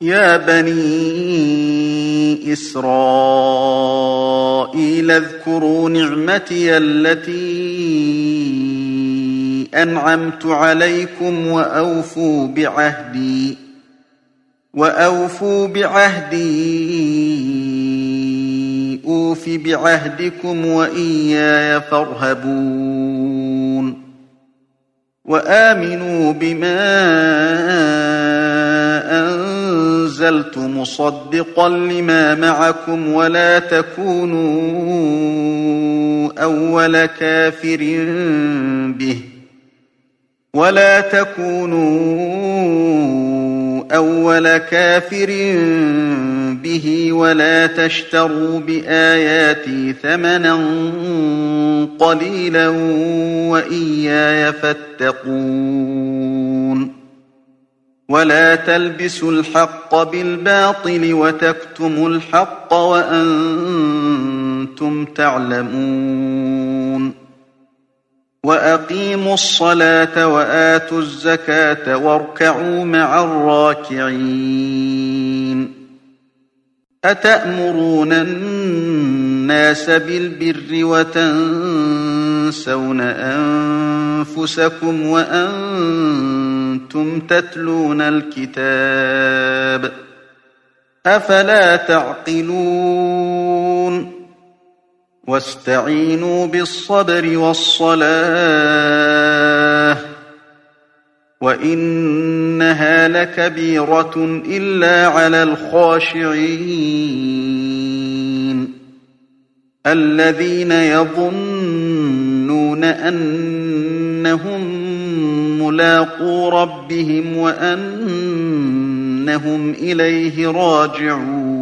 يا بني إسرائيل اذكروا نعمتي التي أنعمت عليكم وأوفوا بعهدي وأوفوا بعهدي أوف بعهدكم وإياي فارهبون وآمنوا بما أنزلت مصدقا لما معكم ولا تكونوا أول كافر به. ولا تكونوا أول كافر به ولا تشتروا بآياتي ثمنا قليلا وإياي فاتقون. ولا تلبسوا الحق بالباطل وتكتموا الحق وأنتم تعلمون وأقيموا الصلاة وآتوا الزكاة واركعوا مع الراكعين أتأمرون الناس بالبر وتنسون أنفسكم وأنتم تتلون الكتاب أفلا تعقلون واستعينوا بالصبر والصلاة وإنها لكبيرة إلا على الخاشعين الذين يظنون أنهم ملاقو ربهم وأنهم إليه راجعون.